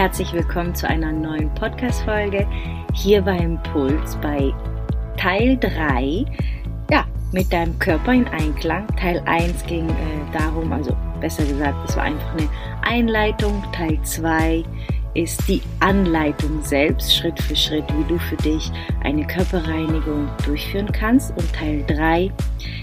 herzlich willkommen zu einer neuen Podcast-Folge hier bei Impuls bei Teil 3. Ja, mit deinem Körper in Einklang. Teil 1 ging äh, darum, also besser gesagt, es war einfach eine Einleitung. Teil 2 ist die Anleitung selbst, Schritt für Schritt, wie du für dich eine Körperreinigung durchführen kannst. Und Teil 3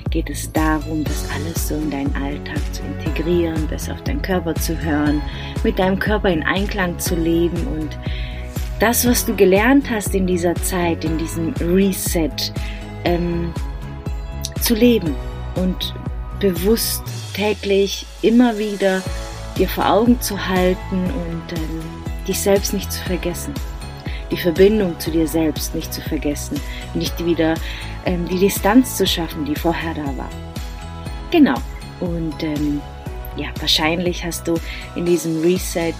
geht es darum, das alles so in deinen Alltag zu integrieren, besser auf deinen Körper zu hören, mit deinem Körper in Einklang zu leben und das, was du gelernt hast in dieser Zeit, in diesem Reset, ähm, zu leben und bewusst täglich immer wieder dir vor Augen zu halten und ähm, dich selbst nicht zu vergessen. Die Verbindung zu dir selbst nicht zu vergessen. Nicht wieder ähm, die Distanz zu schaffen, die vorher da war. Genau. Und ähm, ja, wahrscheinlich hast du in diesem Reset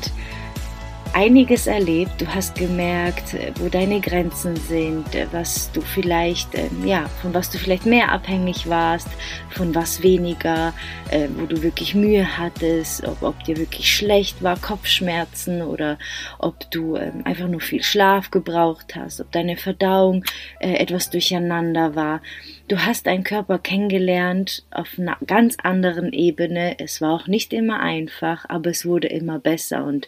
einiges erlebt. Du hast gemerkt, äh, wo deine Grenzen sind, äh, was du vielleicht, ähm, ja, von was du vielleicht mehr abhängig warst, von was weniger, äh, wo du wirklich Mühe hattest, ob, ob dir wirklich schlecht war, Kopfschmerzen oder ob du ähm, einfach nur viel Schlaf gebraucht hast, ob deine Verdauung etwas durcheinander war. Du hast deinen Körper kennengelernt auf einer ganz anderen Ebene. Es war auch nicht immer einfach, aber es wurde immer besser und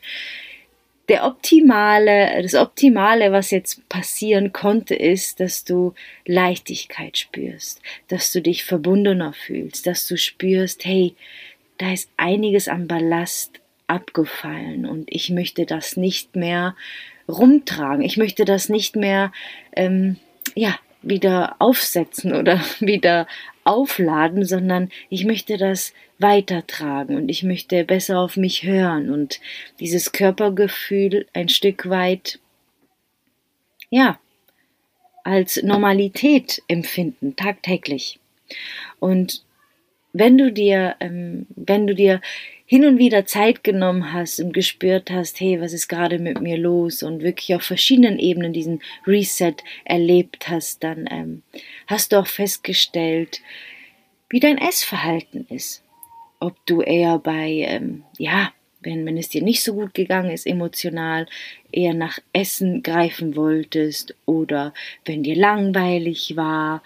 der optimale, das Optimale, was jetzt passieren konnte, ist, dass du Leichtigkeit spürst, dass du dich verbundener fühlst, dass du spürst, hey, da ist einiges an Ballast abgefallen und ich möchte das nicht mehr rumtragen. Ich möchte das nicht mehr, ähm, ja, wieder aufsetzen oder wieder aufladen, sondern ich möchte das weitertragen und ich möchte besser auf mich hören und dieses Körpergefühl ein Stück weit, ja, als Normalität empfinden, tagtäglich. Und wenn du dir, ähm, wenn du dir hin und wieder Zeit genommen hast und gespürt hast, hey, was ist gerade mit mir los und wirklich auf verschiedenen Ebenen diesen Reset erlebt hast, dann ähm, hast du auch festgestellt, wie dein Essverhalten ist. Ob du eher bei, ähm, ja, wenn, wenn es dir nicht so gut gegangen ist emotional, eher nach Essen greifen wolltest oder wenn dir langweilig war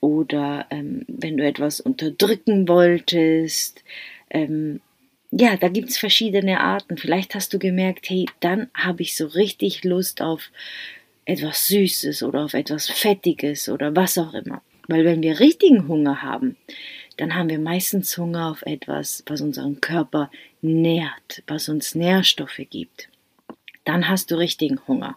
oder ähm, wenn du etwas unterdrücken wolltest, ähm, ja, da gibt es verschiedene Arten. Vielleicht hast du gemerkt, hey, dann habe ich so richtig Lust auf etwas Süßes oder auf etwas Fettiges oder was auch immer. Weil wenn wir richtigen Hunger haben, dann haben wir meistens Hunger auf etwas, was unseren Körper nährt, was uns Nährstoffe gibt. Dann hast du richtigen Hunger.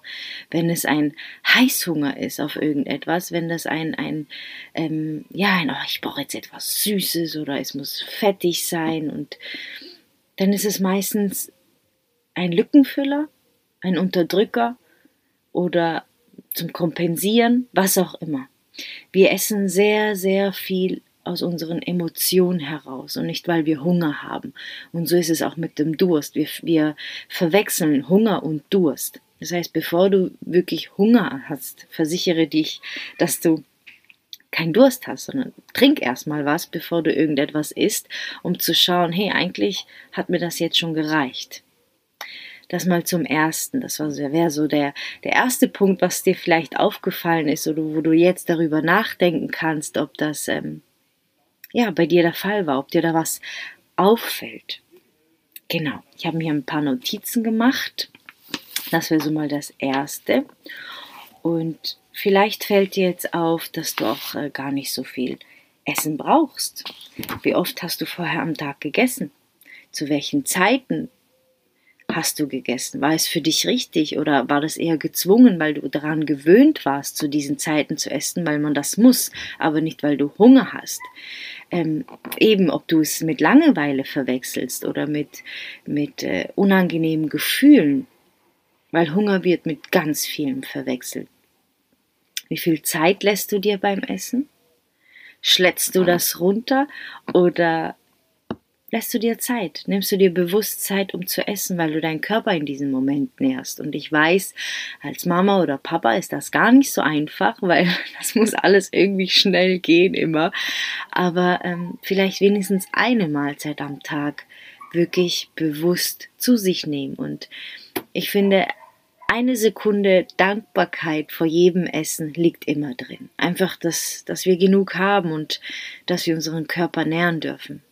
Wenn es ein Heißhunger ist auf irgendetwas, wenn das ein, ein ähm, ja, ein, oh, ich brauche jetzt etwas Süßes oder es muss fettig sein und dann ist es meistens ein Lückenfüller, ein Unterdrücker oder zum Kompensieren, was auch immer. Wir essen sehr, sehr viel aus unseren Emotionen heraus und nicht, weil wir Hunger haben. Und so ist es auch mit dem Durst. Wir, wir verwechseln Hunger und Durst. Das heißt, bevor du wirklich Hunger hast, versichere dich, dass du keinen Durst hast, sondern trink erstmal was, bevor du irgendetwas isst, um zu schauen, hey, eigentlich hat mir das jetzt schon gereicht. Das mal zum ersten. Das wäre so der, der erste Punkt, was dir vielleicht aufgefallen ist oder wo du jetzt darüber nachdenken kannst, ob das ähm, ja bei dir der Fall war, ob dir da was auffällt. Genau, ich habe mir ein paar Notizen gemacht. Das wäre so mal das erste. Und Vielleicht fällt dir jetzt auf, dass du auch äh, gar nicht so viel Essen brauchst. Wie oft hast du vorher am Tag gegessen? Zu welchen Zeiten hast du gegessen? War es für dich richtig oder war das eher gezwungen, weil du daran gewöhnt warst, zu diesen Zeiten zu essen, weil man das muss, aber nicht, weil du Hunger hast? Ähm, eben, ob du es mit Langeweile verwechselst oder mit, mit äh, unangenehmen Gefühlen, weil Hunger wird mit ganz vielem verwechselt. Wie viel Zeit lässt du dir beim Essen? Schlätzt du das runter oder lässt du dir Zeit? Nimmst du dir bewusst Zeit, um zu essen, weil du deinen Körper in diesem Moment nährst? Und ich weiß, als Mama oder Papa ist das gar nicht so einfach, weil das muss alles irgendwie schnell gehen immer. Aber ähm, vielleicht wenigstens eine Mahlzeit am Tag wirklich bewusst zu sich nehmen und ich finde, eine Sekunde Dankbarkeit vor jedem Essen liegt immer drin. Einfach, dass, dass wir genug haben und dass wir unseren Körper nähren dürfen.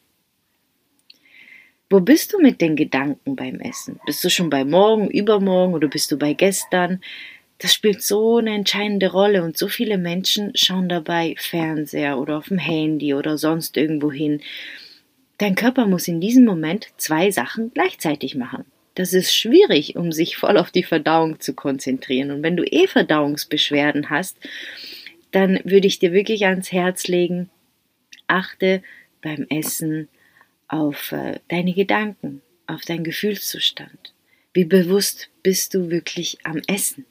Wo bist du mit den Gedanken beim Essen? Bist du schon bei morgen, übermorgen oder bist du bei gestern? Das spielt so eine entscheidende Rolle und so viele Menschen schauen dabei Fernseher oder auf dem Handy oder sonst irgendwo hin. Dein Körper muss in diesem Moment zwei Sachen gleichzeitig machen. Das ist schwierig, um sich voll auf die Verdauung zu konzentrieren. Und wenn du eh Verdauungsbeschwerden hast, dann würde ich dir wirklich ans Herz legen, achte beim Essen auf äh, deine Gedanken, auf deinen Gefühlszustand. Wie bewusst bist du wirklich am Essen?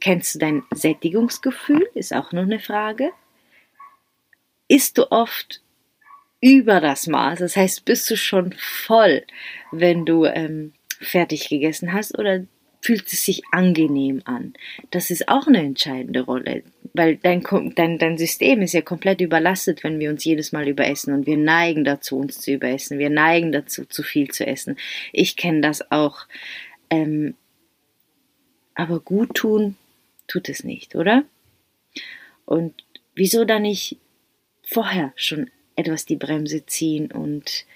Kennst du dein Sättigungsgefühl? Ist auch noch eine Frage. Isst du oft über das Maß. Das heißt, bist du schon voll, wenn du ähm, fertig gegessen hast oder fühlt es sich angenehm an? Das ist auch eine entscheidende Rolle, weil dein, dein, dein System ist ja komplett überlastet, wenn wir uns jedes Mal überessen und wir neigen dazu, uns zu überessen. Wir neigen dazu, zu viel zu essen. Ich kenne das auch. Ähm, aber gut tun tut es nicht, oder? Und wieso dann nicht vorher schon etwas die Bremse ziehen und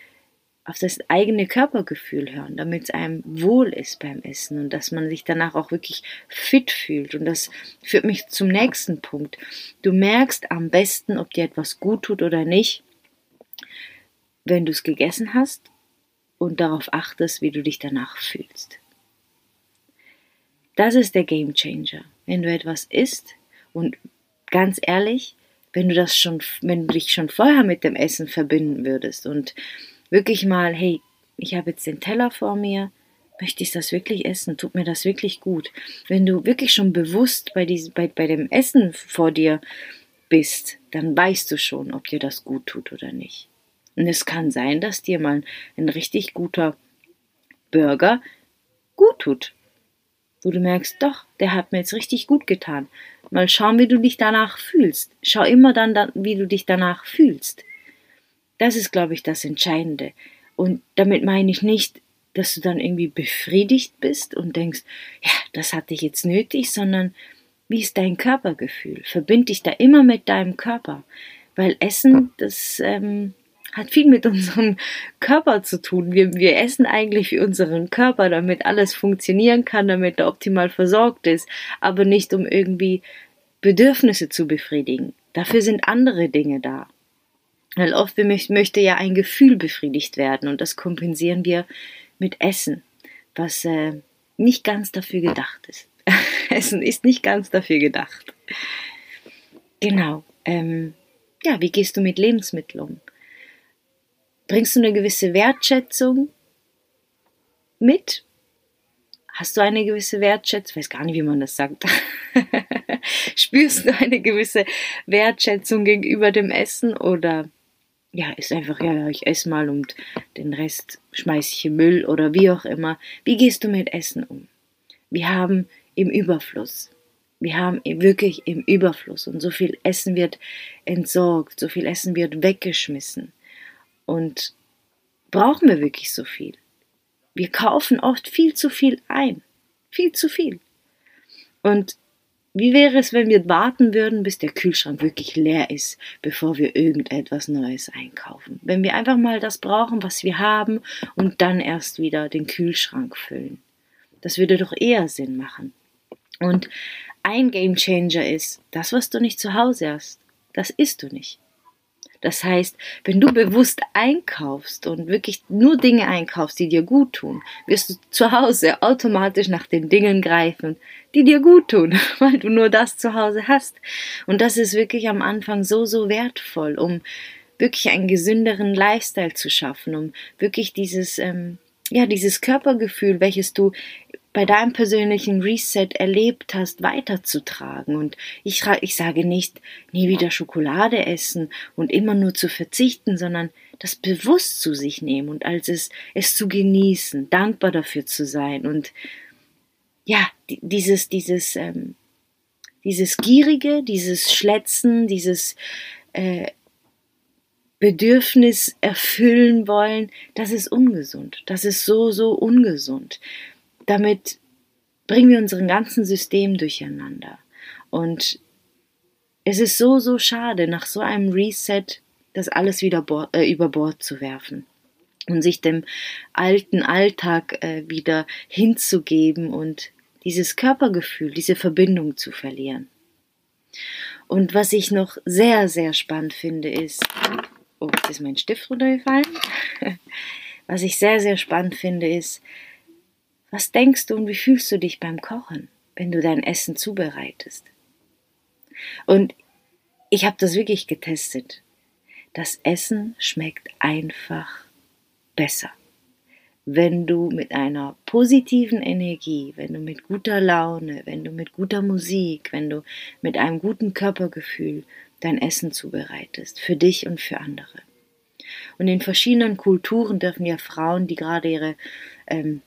auf das eigene Körpergefühl hören, damit es einem wohl ist beim Essen und dass man sich danach auch wirklich fit fühlt. Und das führt mich zum nächsten Punkt. Du merkst am besten, ob dir etwas gut tut oder nicht, wenn du es gegessen hast und darauf achtest, wie du dich danach fühlst. Das ist der Game Changer. Wenn du etwas isst und ganz ehrlich, wenn du das schon, wenn du dich schon vorher mit dem Essen verbinden würdest und wirklich mal, hey, ich habe jetzt den Teller vor mir, möchte ich das wirklich essen? Tut mir das wirklich gut? Wenn du wirklich schon bewusst bei, diesem, bei, bei dem Essen vor dir bist, dann weißt du schon, ob dir das gut tut oder nicht. Und es kann sein, dass dir mal ein richtig guter Burger gut tut. Wo du merkst, doch, der hat mir jetzt richtig gut getan. Mal schauen, wie du dich danach fühlst. Schau immer dann, wie du dich danach fühlst. Das ist, glaube ich, das Entscheidende. Und damit meine ich nicht, dass du dann irgendwie befriedigt bist und denkst, ja, das hatte ich jetzt nötig, sondern wie ist dein Körpergefühl? Verbind dich da immer mit deinem Körper. Weil Essen, das ähm, hat viel mit unserem Körper zu tun. Wir, wir essen eigentlich für unseren Körper, damit alles funktionieren kann, damit er optimal versorgt ist, aber nicht um irgendwie Bedürfnisse zu befriedigen. Dafür sind andere Dinge da. Weil oft möchte ja ein Gefühl befriedigt werden und das kompensieren wir mit Essen, was äh, nicht ganz dafür gedacht ist. Essen ist nicht ganz dafür gedacht. Genau. Ähm, ja, wie gehst du mit Lebensmitteln um? Bringst du eine gewisse Wertschätzung mit? Hast du eine gewisse Wertschätzung? Ich weiß gar nicht, wie man das sagt. Spürst du eine gewisse Wertschätzung gegenüber dem Essen oder ja, ist einfach, ja, ich esse mal und den Rest schmeiße ich in Müll oder wie auch immer. Wie gehst du mit Essen um? Wir haben im Überfluss. Wir haben wirklich im Überfluss und so viel Essen wird entsorgt, so viel Essen wird weggeschmissen. Und brauchen wir wirklich so viel? Wir kaufen oft viel zu viel ein. Viel zu viel. Und wie wäre es, wenn wir warten würden, bis der Kühlschrank wirklich leer ist, bevor wir irgendetwas Neues einkaufen? Wenn wir einfach mal das brauchen, was wir haben, und dann erst wieder den Kühlschrank füllen. Das würde doch eher Sinn machen. Und ein Game Changer ist, das, was du nicht zu Hause hast, das isst du nicht. Das heißt, wenn du bewusst einkaufst und wirklich nur Dinge einkaufst, die dir gut tun, wirst du zu Hause automatisch nach den Dingen greifen, die dir gut tun, weil du nur das zu Hause hast. Und das ist wirklich am Anfang so, so wertvoll, um wirklich einen gesünderen Lifestyle zu schaffen, um wirklich dieses, ähm, ja, dieses Körpergefühl, welches du bei deinem persönlichen Reset erlebt hast, weiterzutragen. Und ich, ich sage nicht, nie wieder Schokolade essen und immer nur zu verzichten, sondern das bewusst zu sich nehmen und als es, es zu genießen, dankbar dafür zu sein und ja, dieses, dieses, ähm, dieses Gierige, dieses Schletzen, dieses äh, Bedürfnis erfüllen wollen, das ist ungesund. Das ist so, so ungesund. Damit bringen wir unseren ganzen System durcheinander. Und es ist so, so schade, nach so einem Reset das alles wieder äh, über Bord zu werfen und sich dem alten Alltag äh, wieder hinzugeben und dieses Körpergefühl, diese Verbindung zu verlieren. Und was ich noch sehr, sehr spannend finde, ist, oh, jetzt ist mein Stift runtergefallen. Was ich sehr, sehr spannend finde, ist, was denkst du und wie fühlst du dich beim Kochen, wenn du dein Essen zubereitest? Und ich habe das wirklich getestet. Das Essen schmeckt einfach besser. Wenn du mit einer positiven Energie, wenn du mit guter Laune, wenn du mit guter Musik, wenn du mit einem guten Körpergefühl dein Essen zubereitest, für dich und für andere. Und in verschiedenen Kulturen dürfen ja Frauen, die gerade ihre ähm,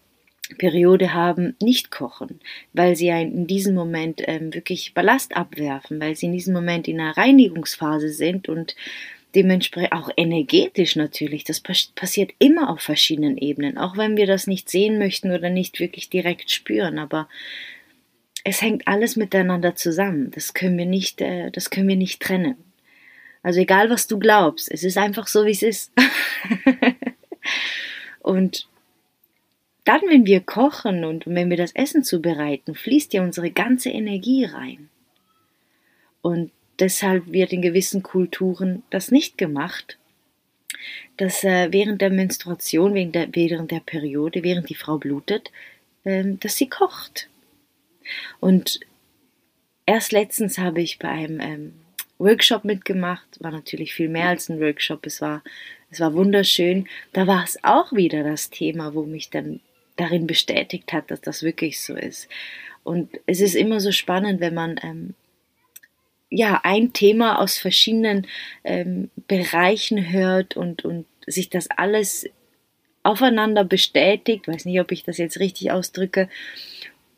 Periode haben, nicht kochen, weil sie in diesem Moment ähm, wirklich Ballast abwerfen, weil sie in diesem Moment in einer Reinigungsphase sind und dementsprechend auch energetisch natürlich. Das passiert immer auf verschiedenen Ebenen, auch wenn wir das nicht sehen möchten oder nicht wirklich direkt spüren, aber es hängt alles miteinander zusammen. Das können wir nicht, äh, das können wir nicht trennen. Also egal was du glaubst, es ist einfach so, wie es ist. und dann, wenn wir kochen und wenn wir das Essen zubereiten, fließt ja unsere ganze Energie rein. Und deshalb wird in gewissen Kulturen das nicht gemacht, dass äh, während der Menstruation, während der, während der Periode, während die Frau blutet, äh, dass sie kocht. Und erst letztens habe ich bei einem ähm, Workshop mitgemacht, war natürlich viel mehr als ein Workshop, es war, es war wunderschön. Da war es auch wieder das Thema, wo mich dann darin bestätigt hat, dass das wirklich so ist. Und es ist immer so spannend, wenn man ähm, ja ein Thema aus verschiedenen ähm, Bereichen hört und, und sich das alles aufeinander bestätigt. weiß nicht, ob ich das jetzt richtig ausdrücke.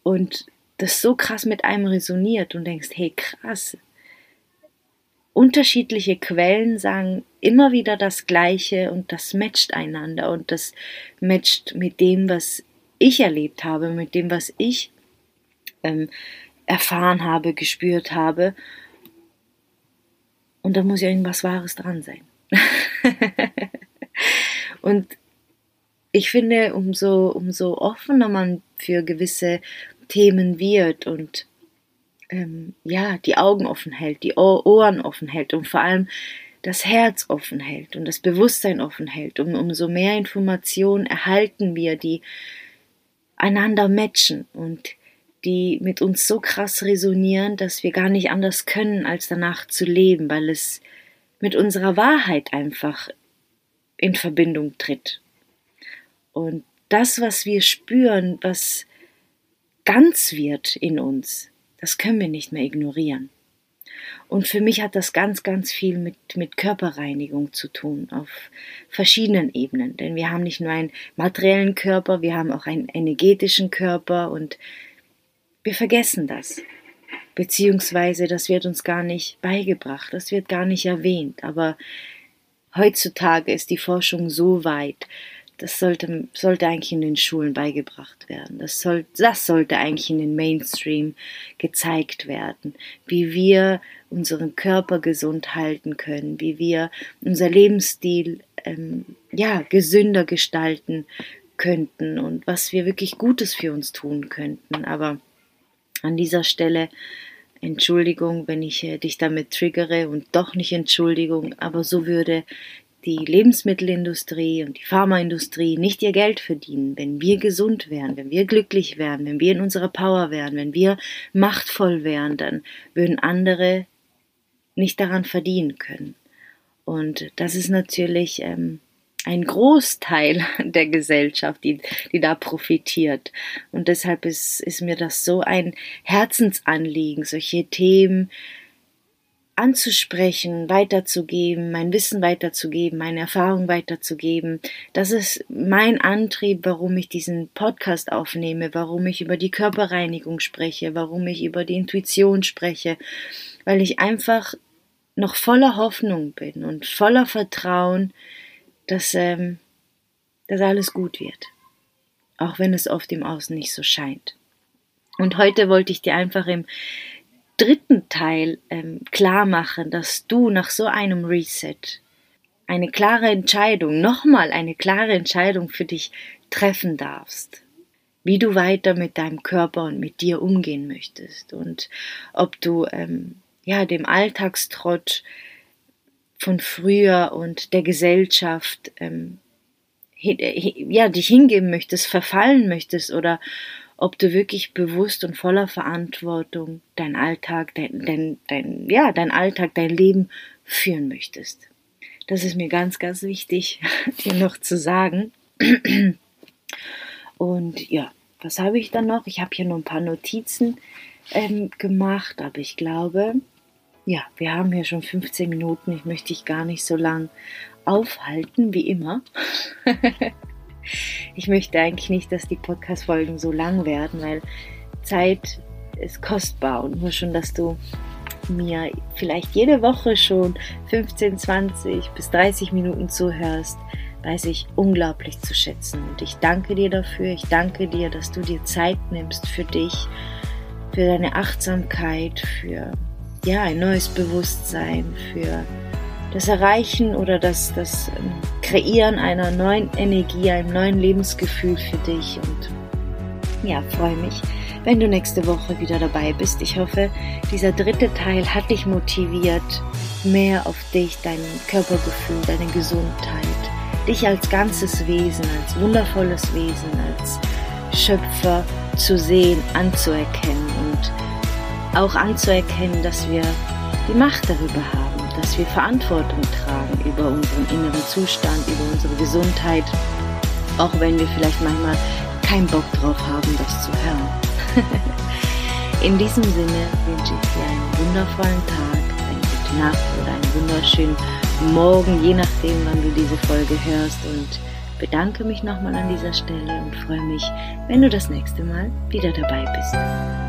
Und das so krass mit einem resoniert und denkst, hey krass, unterschiedliche Quellen sagen immer wieder das Gleiche und das matcht einander und das matcht mit dem, was ich erlebt habe, mit dem, was ich ähm, erfahren habe, gespürt habe. Und da muss ja irgendwas Wahres dran sein. und ich finde, umso, umso offener man für gewisse Themen wird und ähm, ja, die Augen offen hält, die Ohren offen hält und vor allem das Herz offen hält und das Bewusstsein offen hält, um, umso mehr Informationen erhalten wir, die einander matchen und die mit uns so krass resonieren, dass wir gar nicht anders können, als danach zu leben, weil es mit unserer Wahrheit einfach in Verbindung tritt. Und das, was wir spüren, was ganz wird in uns, das können wir nicht mehr ignorieren. Und für mich hat das ganz, ganz viel mit, mit Körperreinigung zu tun, auf verschiedenen Ebenen. Denn wir haben nicht nur einen materiellen Körper, wir haben auch einen energetischen Körper und wir vergessen das. Beziehungsweise das wird uns gar nicht beigebracht, das wird gar nicht erwähnt. Aber heutzutage ist die Forschung so weit, das sollte, sollte eigentlich in den Schulen beigebracht werden. Das, soll, das sollte eigentlich in den Mainstream gezeigt werden, wie wir unseren Körper gesund halten können, wie wir unser Lebensstil ähm, ja gesünder gestalten könnten und was wir wirklich Gutes für uns tun könnten. Aber an dieser Stelle Entschuldigung, wenn ich äh, dich damit triggere und doch nicht Entschuldigung, aber so würde die Lebensmittelindustrie und die Pharmaindustrie nicht ihr Geld verdienen, wenn wir gesund wären, wenn wir glücklich wären, wenn wir in unserer Power wären, wenn wir machtvoll wären, dann würden andere nicht daran verdienen können. Und das ist natürlich ähm, ein Großteil der Gesellschaft, die, die da profitiert. Und deshalb ist, ist mir das so ein Herzensanliegen, solche Themen anzusprechen, weiterzugeben, mein Wissen weiterzugeben, meine Erfahrung weiterzugeben. Das ist mein Antrieb, warum ich diesen Podcast aufnehme, warum ich über die Körperreinigung spreche, warum ich über die Intuition spreche, weil ich einfach noch voller Hoffnung bin und voller Vertrauen, dass, ähm, dass alles gut wird. Auch wenn es oft im Außen nicht so scheint. Und heute wollte ich dir einfach im dritten Teil ähm, klar machen, dass du nach so einem Reset eine klare Entscheidung, nochmal eine klare Entscheidung für dich treffen darfst. Wie du weiter mit deinem Körper und mit dir umgehen möchtest und ob du ähm, ja dem Alltagstrott von früher und der Gesellschaft ähm, ja dich hingeben möchtest, verfallen möchtest oder ob du wirklich bewusst und voller Verantwortung dein Alltag, dein, dein, dein, ja, dein Alltag, dein Leben führen möchtest. Das ist mir ganz, ganz wichtig, dir noch zu sagen. Und ja, was habe ich dann noch? Ich habe hier nur ein paar Notizen ähm, gemacht, aber ich glaube, ja, wir haben hier schon 15 Minuten. Ich möchte dich gar nicht so lang aufhalten, wie immer. ich möchte eigentlich nicht, dass die Podcast-Folgen so lang werden, weil Zeit ist kostbar und nur schon, dass du mir vielleicht jede Woche schon 15, 20 bis 30 Minuten zuhörst, weiß ich unglaublich zu schätzen. Und ich danke dir dafür. Ich danke dir, dass du dir Zeit nimmst für dich, für deine Achtsamkeit, für ja, ein neues Bewusstsein, für das Erreichen oder das, das ähm, Kreieren einer neuen Energie, einem neuen Lebensgefühl für dich. Und ja, freue mich, wenn du nächste Woche wieder dabei bist. Ich hoffe, dieser dritte Teil hat dich motiviert, mehr auf dich, dein Körpergefühl, deine Gesundheit, dich als ganzes Wesen, als wundervolles Wesen, als Schöpfer zu sehen, anzuerkennen und auch anzuerkennen, dass wir die Macht darüber haben, dass wir Verantwortung tragen über unseren inneren Zustand, über unsere Gesundheit, auch wenn wir vielleicht manchmal keinen Bock drauf haben, das zu hören. In diesem Sinne wünsche ich dir einen wundervollen Tag, eine gute Nacht oder einen wunderschönen morgen, je nachdem, wann du diese Folge hörst. Und bedanke mich nochmal an dieser Stelle und freue mich, wenn du das nächste Mal wieder dabei bist.